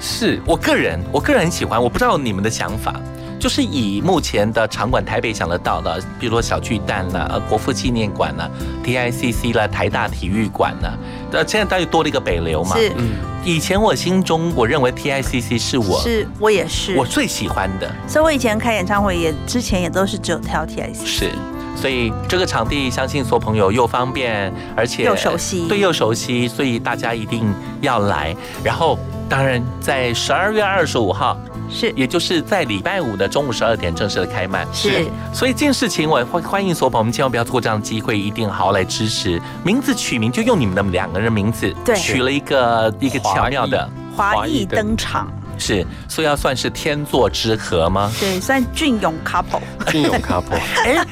Speaker 4: 是
Speaker 2: 我个人我个人很喜欢，我不知道你们的想法。就是以目前的场馆，台北想得到的，比如说小巨蛋啦、呃国父纪念馆啦、TICC 啦、台大体育馆啦，呃，现在大概多了一个北流嘛。
Speaker 3: 是
Speaker 4: 嗯，
Speaker 2: 以前我心中我认为 TICC 是我
Speaker 3: 是我也是
Speaker 2: 我，最喜欢的，
Speaker 3: 所以我以前开演唱会也之前也都是只有跳 TIC，
Speaker 2: 是，所以这个场地相信所有朋友又方便，而且
Speaker 3: 又熟悉
Speaker 2: 对，又熟悉，所以大家一定要来。然后，当然在十二月二十五号。
Speaker 3: 是，
Speaker 2: 也就是在礼拜五的中午十二点正式的开卖。
Speaker 3: 是，
Speaker 2: 所以这件事情我欢欢迎所有朋友们千万不要错过这样的机会，一定好好来支持。名字取名就用你们的两个人名字，
Speaker 3: 对。
Speaker 2: 取了一个一个巧妙的
Speaker 3: 华裔登场，
Speaker 2: 是，所以要算是天作之合吗？
Speaker 3: 对，算俊勇 couple，
Speaker 4: 俊勇 couple，(laughs)
Speaker 2: 哎，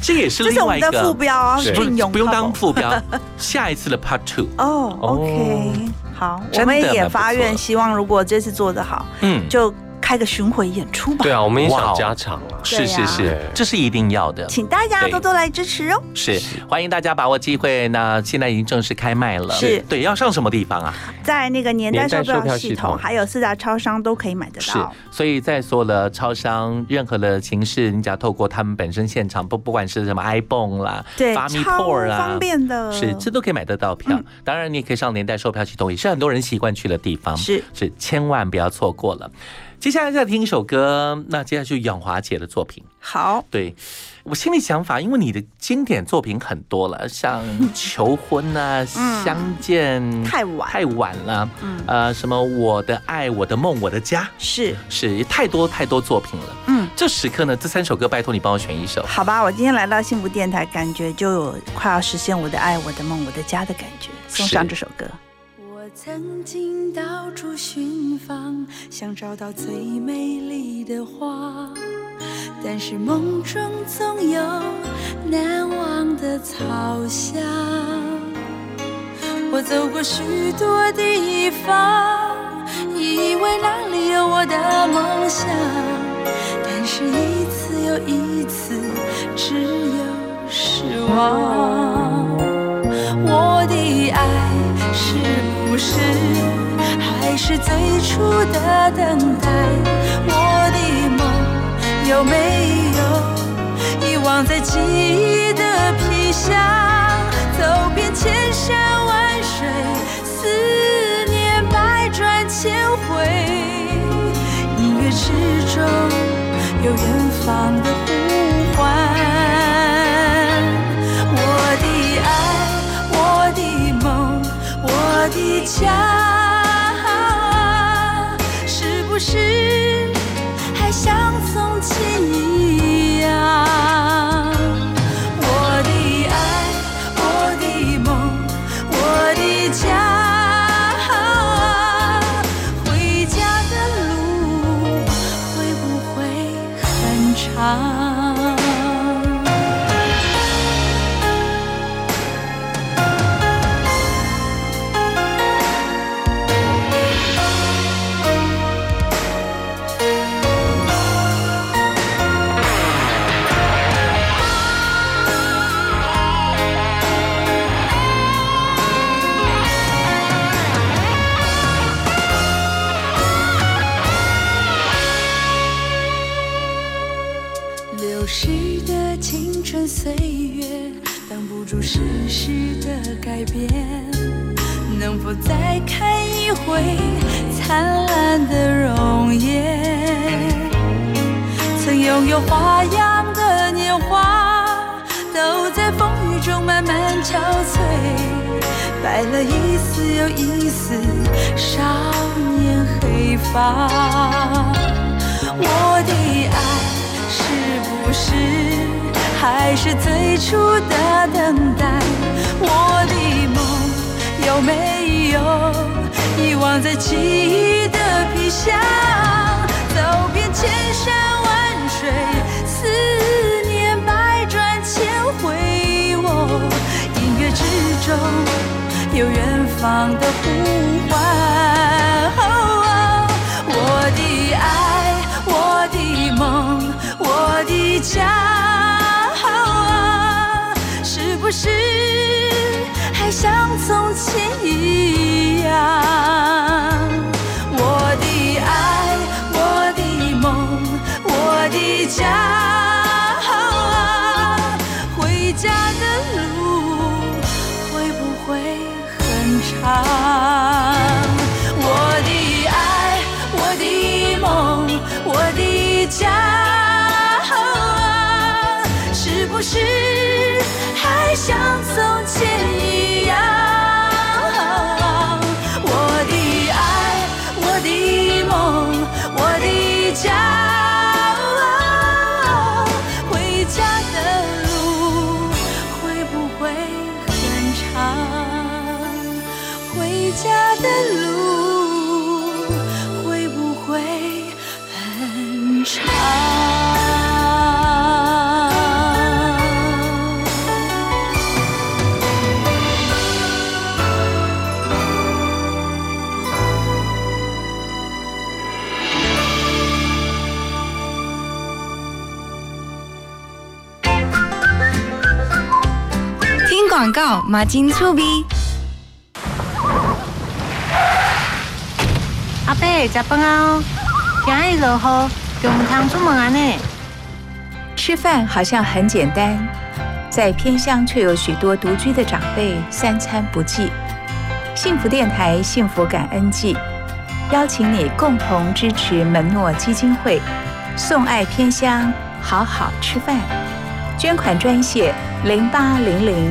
Speaker 2: 这也是另外一个
Speaker 3: 的副标啊，
Speaker 2: 是
Speaker 3: 俊勇
Speaker 2: 不用当副标，下一次的 Part Two。
Speaker 3: 哦，OK，好，我们也发愿，希望如果这次做得好，
Speaker 2: 嗯，
Speaker 3: 就开个巡回演出吧。
Speaker 4: 对啊，我们也想加场啊。
Speaker 2: 是是是，这是一定要的。
Speaker 3: 请大家多多来支持哦。
Speaker 2: 是，欢迎大家把握机会。那现在已经正式开卖了，
Speaker 3: 是
Speaker 2: 对，要上什么地方啊？
Speaker 3: 在那个年代售票系
Speaker 2: 统
Speaker 3: 统，还有四大超商都可以买得到
Speaker 2: 是
Speaker 3: 到。，
Speaker 2: 所以在所有的超商，任何的形式，你只要透过他们本身现场，不不管是什么 iPhone 啦、
Speaker 3: 对
Speaker 2: i
Speaker 3: 超
Speaker 2: Port 啊，
Speaker 3: 方便的
Speaker 2: 是这都可以买得到票。当然，你也可以上年代售票系统，也是很多人习惯去的地方。
Speaker 3: 是
Speaker 2: 是，千万不要错过了。接下来再听一首歌，那接下来就是杨华姐的作品。
Speaker 3: 好，
Speaker 2: 对我心里想法，因为你的经典作品很多了，像 (laughs) 求婚啊、
Speaker 3: 嗯
Speaker 2: 相见
Speaker 3: 太晚
Speaker 2: 太晚了，
Speaker 3: 嗯
Speaker 2: 呃，什么我的爱、我的梦、我的家，
Speaker 3: 是
Speaker 2: 是太多太多作品了。
Speaker 3: 嗯，
Speaker 2: 这时刻呢，这三首歌拜托你帮我选一首。
Speaker 3: 好吧，我今天来到幸福电台，感觉就有快要实现我的爱、我的梦、我的家的感觉。送上这首歌。
Speaker 5: 我曾经到处寻访，想找到最美丽的花，但是梦中总有难忘的草香。我走过许多地方，以为那里有我的梦想，但是一次又一次，只有失望。我的爱是不是还是最初的等待？我的梦有没有遗忘在记忆的皮箱？走遍千山万水，思念百转千回，音乐之中有远方的呼的家，是不是家，是不是还像从前一样？我的爱，我的梦，我的家，
Speaker 13: 马金醋逼。
Speaker 10: 阿伯，食饭啊！今日落雨，就唔通出门啊呢。
Speaker 6: 吃饭好像很简单，在偏乡却有许多独居的长辈三餐不继。幸福电台幸福感恩季，邀请你共同支持门诺基金会，送爱偏乡，好好吃饭。捐款专线零八零零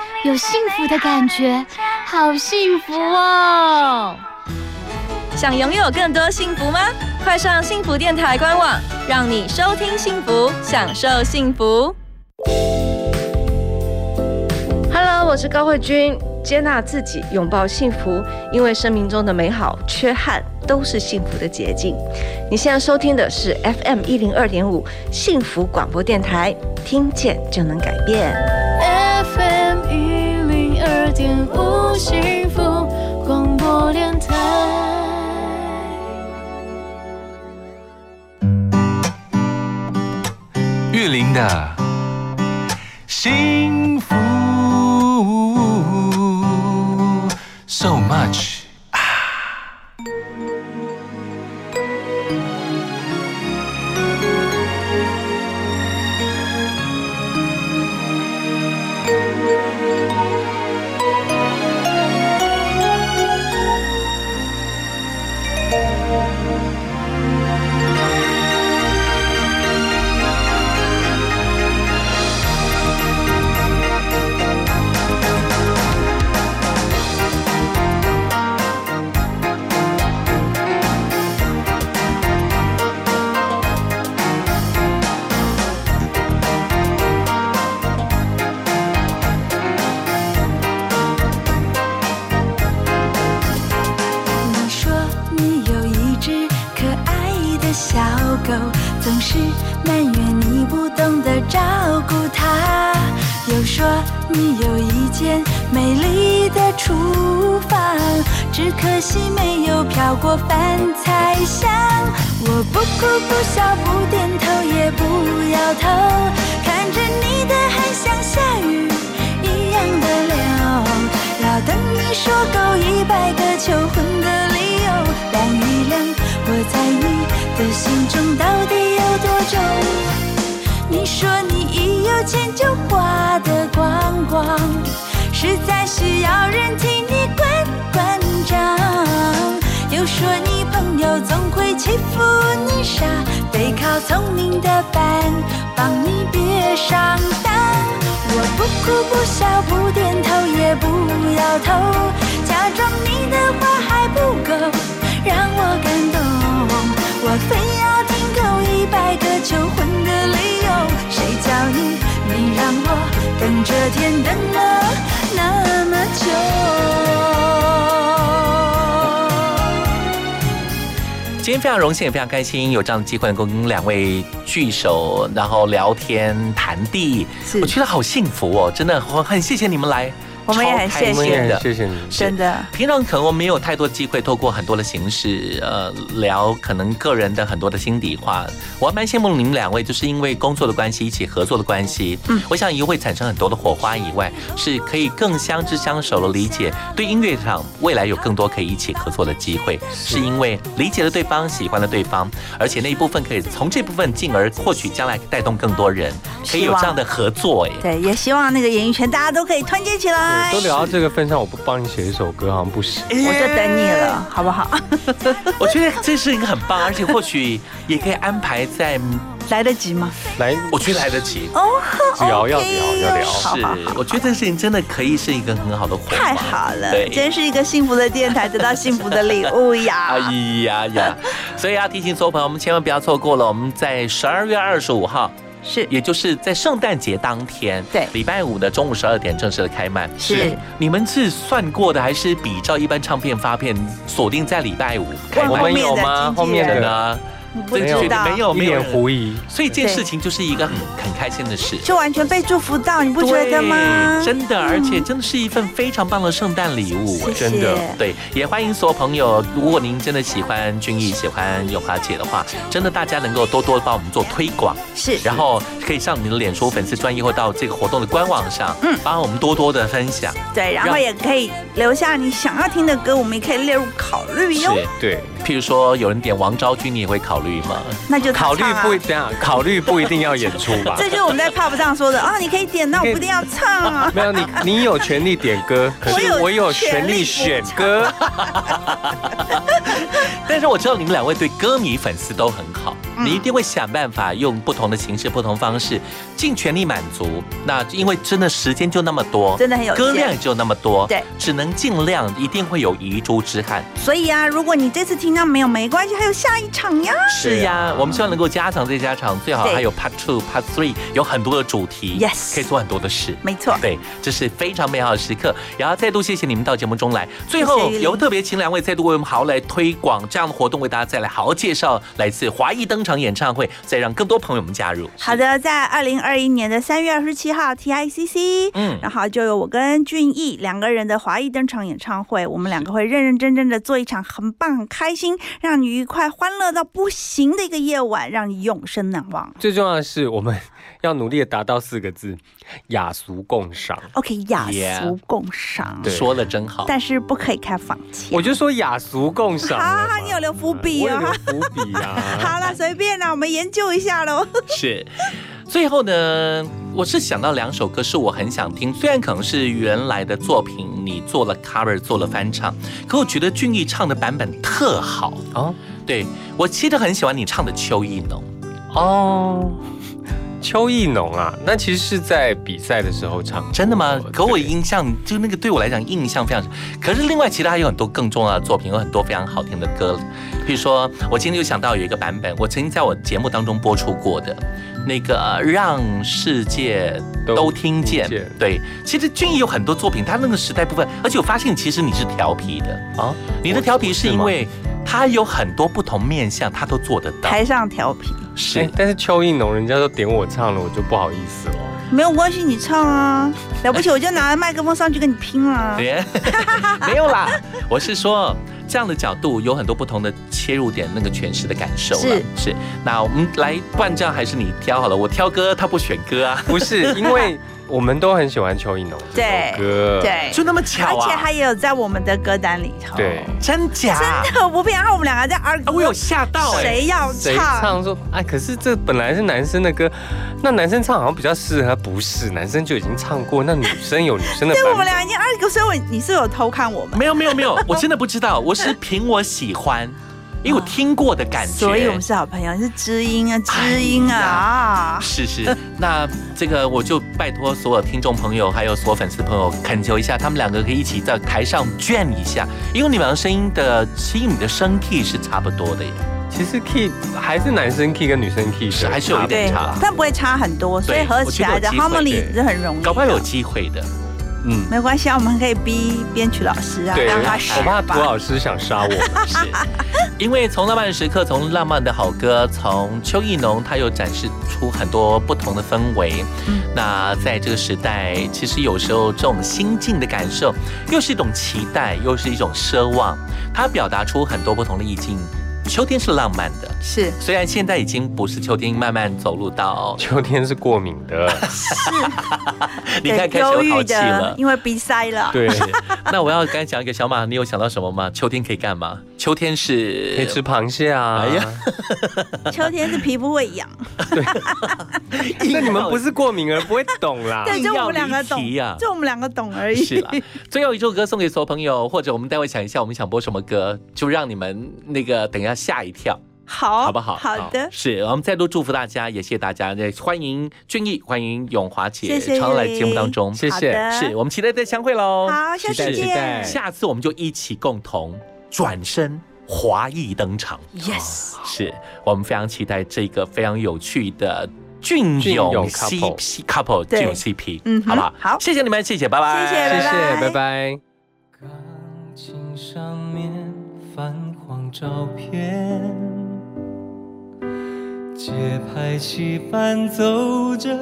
Speaker 10: 有幸福的感觉，好幸福哦！
Speaker 13: 想拥有更多幸福吗？快上幸福电台官网，让你收听幸福，享受幸福。
Speaker 14: Hello，我是高慧君，接纳自己，拥抱幸福，因为生命中的美好、缺憾都是幸福的捷径。你现在收听的是 FM 一零二点五幸福广播电台，听见就能改变。
Speaker 15: FM 一零二点五幸福广播电台。
Speaker 16: 玉林的幸福，so much。
Speaker 5: 埋怨你不懂得照顾她。又说你有一间美丽的厨房，只可惜没有飘过饭菜香。我不哭不笑不点头也不摇头，看着你的汗像下雨一样的流，要等你说够一百个求婚的理由，但预量我在你的心中到底有多重？你说你一有钱就花得光光，实在需要人替你管管账。又说你朋友总会欺负你傻，得靠聪明的伴帮你别上当。我不哭不笑不点头也不摇头，假装你的话还不够让我感动。我非要听够一百个求婚的理由，谁叫你你让我等这天等了那么久？
Speaker 2: 今天非常荣幸，也非常开心，有这样的机会能够跟两位聚首，然后聊天谈地，我觉得好幸福哦，真的，我很谢谢你们来。
Speaker 3: 我们也很谢谢
Speaker 2: 的，
Speaker 4: 谢谢你，
Speaker 3: 真的。
Speaker 2: 平常可能我们没有太多机会，透过很多的形式，呃，聊可能个人的很多的心底话。我还蛮羡慕你们两位，就是因为工作的关系，一起合作的关系。嗯，我想以后会产生很多的火花，以外是可以更相知相守的理解，对音乐上未来有更多可以一起合作的机会，是因为理解了对方，喜欢了对方，而且那一部分可以从这部分进而获取将来带动更多人，可以有这样的合作。哎，
Speaker 3: 对，也希望那个演艺圈大家都可以团结起来。
Speaker 4: 都聊到这个份上，我不帮你写一首歌好像不行，
Speaker 3: 我就等你了，好不好？(laughs)
Speaker 2: 我觉得这是一个很棒，而且或许也可以安排在
Speaker 3: 来得及吗？
Speaker 4: 来，
Speaker 2: 我觉得来得及
Speaker 3: 哦，
Speaker 4: 聊要聊要聊，
Speaker 2: 是，我觉得这件事情真的可以是一个很好的活，
Speaker 3: 太好了，对，真是一个幸福的电台，得到幸福的礼物呀！(laughs)
Speaker 2: 哎呀呀，所以要提醒所有朋友，我们千万不要错过了，我们在十二月二十五号。
Speaker 3: 是，
Speaker 2: 也就是在圣诞节当天，
Speaker 3: 对，
Speaker 2: 礼拜五的中午十二点正式的开卖。
Speaker 3: 是，
Speaker 2: 你们是算过的，还是比照一般唱片发片锁定在礼拜五开
Speaker 4: 我们有吗？后面的
Speaker 2: 呢？
Speaker 3: 没有，
Speaker 2: 没有，
Speaker 4: 一脸狐疑。
Speaker 2: 所以这件事情就是一个很很开心的事，
Speaker 3: 就完全被祝福到，你不觉得吗？
Speaker 2: 真的，而且真的是一份非常棒的圣诞礼物，
Speaker 4: 真的。
Speaker 2: 对，也欢迎所有朋友，如果您真的喜欢俊逸，喜欢永华姐的话，真的大家能够多多帮我们做推广，
Speaker 3: 是，
Speaker 2: 然后可以上你的脸书粉丝专业，或到这个活动的官网上，嗯，帮我们多多的分享。
Speaker 3: 对，然后也可以留下你想要听的歌，我们也可以列入考虑哟。
Speaker 4: 对。
Speaker 2: 譬如说，有人点王昭君，你也会考虑吗？
Speaker 3: 那就
Speaker 4: 考虑不这样，考虑不一定要演出吧。
Speaker 3: 这就是我们在 pub 上说的啊，你可以点，那我不一定要唱啊。(laughs)
Speaker 4: 没有你，你有权利点歌，(laughs) 可是我有权利选歌。(laughs)
Speaker 2: 但是我知道你们两位对歌迷粉丝都很好，你一定会想办法用不同的形式、不同方式，尽全力满足。那因为真的时间就那么多，
Speaker 3: 真的很有
Speaker 2: 歌量也就那么多，
Speaker 3: 对，
Speaker 2: 只能尽量，一定会有遗珠之憾。
Speaker 3: 所以啊，如果你这次听到没有没关系，还有下一场呀。
Speaker 2: 是呀，我们希望能够加长再加场，最好还有 Part Two、Part Three，有很多的主题
Speaker 3: ，Yes，
Speaker 2: 可以做很多的事。
Speaker 3: 没错，
Speaker 2: 对，这是非常美好的时刻。然后再度谢谢你们到节目中来，最后由特别请两位再度为我们好好来推广这样的活动，为大家再来好好介绍来自华谊登场演唱会，再让更多朋友们加入。
Speaker 3: 好的，在二零二一年的三月二十七号 TICC，嗯，然后就有我跟俊逸两个人的华谊登场演唱会，我们两个会认认真真的做一场很棒、很开心，让你愉快、欢乐到不行的一个夜晚，让你永生难忘。
Speaker 4: 最重要的是，我们要努力的达到四个字：雅俗共赏。
Speaker 3: OK，雅俗共赏，
Speaker 2: 说的真好，
Speaker 3: 但是不可以开房间。
Speaker 4: 我就说雅俗共赏。
Speaker 3: 好好，你有留伏笔
Speaker 4: 啊？留伏笔啊！(laughs)
Speaker 3: 好了，随便啦，我们研究一下喽。(laughs)
Speaker 2: 是。最后呢，我是想到两首歌是我很想听，虽然可能是原来的作品，你做了 cover 做了翻唱，可我觉得俊逸唱的版本特好哦。对我其实很喜欢你唱的《秋意浓》
Speaker 4: 哦，秋意浓啊，那其实是在比赛的时候唱，
Speaker 2: 真的吗？可我印象就那个对。我来讲印象非常深，可是另外其他还有很多更重要的作品，有很多非常好听的歌，比如说我今天就想到有一个版本，我曾经在我节目当中播出过的。那个让世界都听见，对，其实俊逸有很多作品，他那个时代部分，而且我发现其实你是调皮的啊，你的调皮是因为他有很多不同面相，他都做得到。
Speaker 3: 台上调皮
Speaker 2: 是，
Speaker 4: 但是邱意农人家都点我唱了，我就不好意思了。
Speaker 3: 没有关系，你唱啊，(laughs) 了不起我就拿着麦克风上去跟你拼啊。(laughs)
Speaker 2: 别 (laughs) 没有啦，我是说这样的角度有很多不同的切入点，那个诠释的感受了。
Speaker 3: 是
Speaker 2: 是，那我们来，不然这样还是你挑好了，我挑歌，他不选歌啊。
Speaker 4: 不是，因为我们都很喜欢邱意浓这
Speaker 3: 对
Speaker 4: 首歌，
Speaker 3: 对，
Speaker 2: 就那么巧啊。
Speaker 3: 而且他也有在我们的歌单里头。
Speaker 4: 对，
Speaker 2: 真假？
Speaker 3: 真的，我不骗，然后我们两个在 argue，、
Speaker 2: 我有吓到哎。
Speaker 3: 谁要
Speaker 4: 谁
Speaker 3: 唱？
Speaker 4: 唱说哎，可是这本来是男生的歌，那男生唱好像比较适合，不是男生就已经唱过，那女生有女生的
Speaker 3: 对，我。们俩已经 argue，所以我你是有偷看我们，
Speaker 2: 没有没有没有，我真的不知道，我是 (laughs) 凭我喜欢，因为我听过的感觉。
Speaker 3: 所以我们是好朋友，你是知音啊，知音啊啊！
Speaker 2: 是是，那这个我就拜托所有听众朋友，还有所有粉丝朋友恳求一下，他们两个可以一起在台上卷一下，因为你们的声音的，其实你的声 key 是差不多的耶，
Speaker 4: 其实 key 还是男生 key 跟女生 key
Speaker 2: 是还是有一点差，，
Speaker 3: 但不会差很多，所以合起来的 harmony 是很容易。
Speaker 2: 搞不好有机会的。嗯，
Speaker 3: 没关系啊，我们可以逼编曲老师啊，
Speaker 4: 对，
Speaker 3: 让他选
Speaker 4: 我怕
Speaker 3: 吧
Speaker 4: 涂老师想杀我们。
Speaker 2: 是，(laughs) 因为从浪漫的时刻，从浪漫的好歌，从邱意浓，他又展示出很多不同的氛围。那在这个时代，其实有时候这种心境的感受，又是一种期待，又是一种奢望，它表达出很多不同的意境。秋天是浪漫的，
Speaker 3: 是
Speaker 2: 虽然现在已经不是秋天，慢慢走入到 (laughs)
Speaker 4: 秋天是过敏的，(laughs)
Speaker 2: 你看开始有淘气了，。
Speaker 3: 因为鼻塞了。
Speaker 4: 对，(laughs)
Speaker 2: 那我要刚才讲一个小马，你有想到什么吗？秋天可以干嘛？秋天是
Speaker 4: 可以吃螃蟹啊。
Speaker 2: 哎呀，(laughs)
Speaker 3: 秋天是皮肤会痒，对。
Speaker 4: 那你们不是过敏而不会懂啦。(laughs)
Speaker 3: 对，就我们两个懂就我们两个懂而已。
Speaker 2: 是啦，最后一首歌送给所有朋友，或者我们待会想一下，我们想播什么歌，就让你们那个等一下吓一跳，
Speaker 3: 好，
Speaker 2: 好不好？
Speaker 3: 好的，
Speaker 2: 是我们再度祝福大家，也谢谢大家，也欢迎俊逸，欢迎永华姐
Speaker 3: 谢谢。
Speaker 2: 常来节目当中，
Speaker 4: 谢谢。
Speaker 2: 是我们期待再相会喽，
Speaker 3: 好，下次
Speaker 4: 期待
Speaker 3: 见。
Speaker 2: 下次我们就一起共同转身华裔登场。
Speaker 3: Yes，
Speaker 2: 是我们非常期待这个非常有趣的俊
Speaker 4: 俊
Speaker 2: 勇
Speaker 4: 勇
Speaker 2: CP couple 俊勇 CP，
Speaker 3: 嗯
Speaker 2: 好不好？
Speaker 3: 好
Speaker 2: 谢谢你们，谢谢，拜拜，
Speaker 3: 谢谢拜
Speaker 4: 谢谢，
Speaker 3: 拜
Speaker 4: 拜拜。
Speaker 1: 钢琴上面泛黄照片，节拍器伴奏着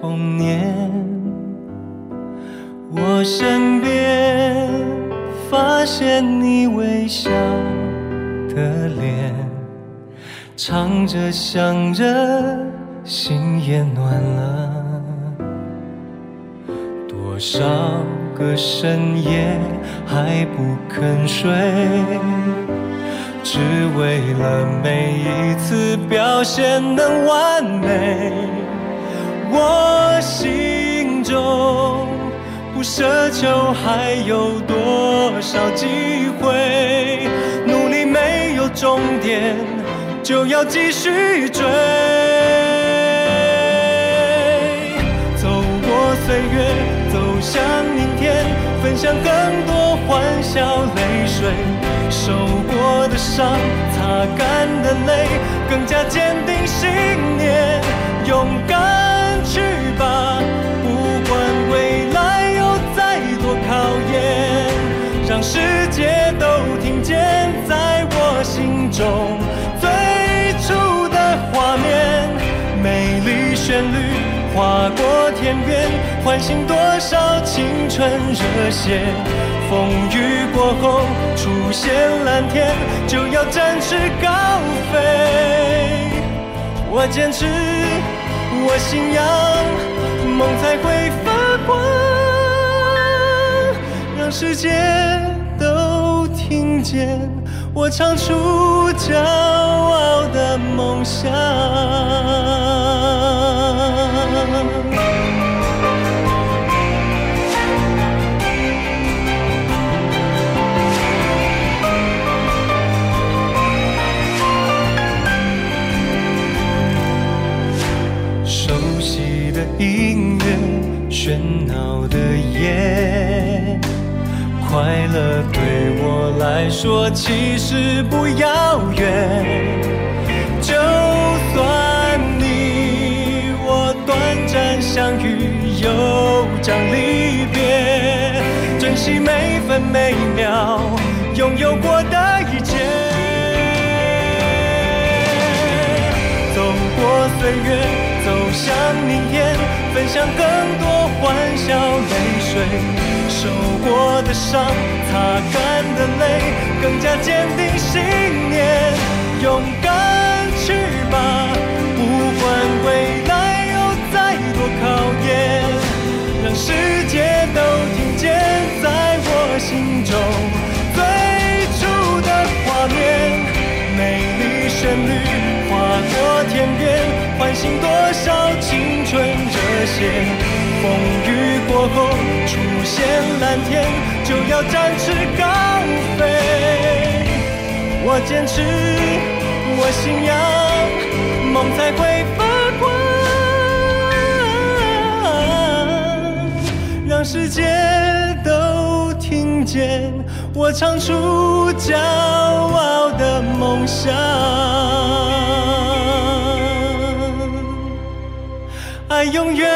Speaker 1: 童年。我身边发现你微笑的脸，唱着想着，心也暖了。多少个深夜还不肯睡，只为了每一次表现能完美。我心中不奢求还有多少机会，努力没有终点，就要继续追。走过岁月，走向明天，分享更多欢笑泪水。受过的伤，擦干的泪，更加坚定信念，勇敢去世界都听见，在我心中最初的画面，美丽旋律。划过天边，唤醒多少青春热血。风雨过后，出现蓝天，就要展翅高飞。我坚持，我信仰，梦才会发光，让世界听见我唱出骄傲的梦想。熟悉的音乐，喧闹的夜，快乐对我来说其实不遥远。就算你我短暂相遇，又将离别，珍惜每分每秒拥有过的一切。走过岁月，走向明天，分享更多欢笑泪水，受过的伤，擦干的泪，更加坚定信念，勇敢去吧，不管未来有再多考验，让世界都听见，在我心中最初的画面，美丽旋律划过天边，唤醒多少青春热血。风雨过后出现蓝天，就要展翅高飞。我坚持，我信仰，梦才会发光，让世界都听见我唱出骄傲的梦想。爱永远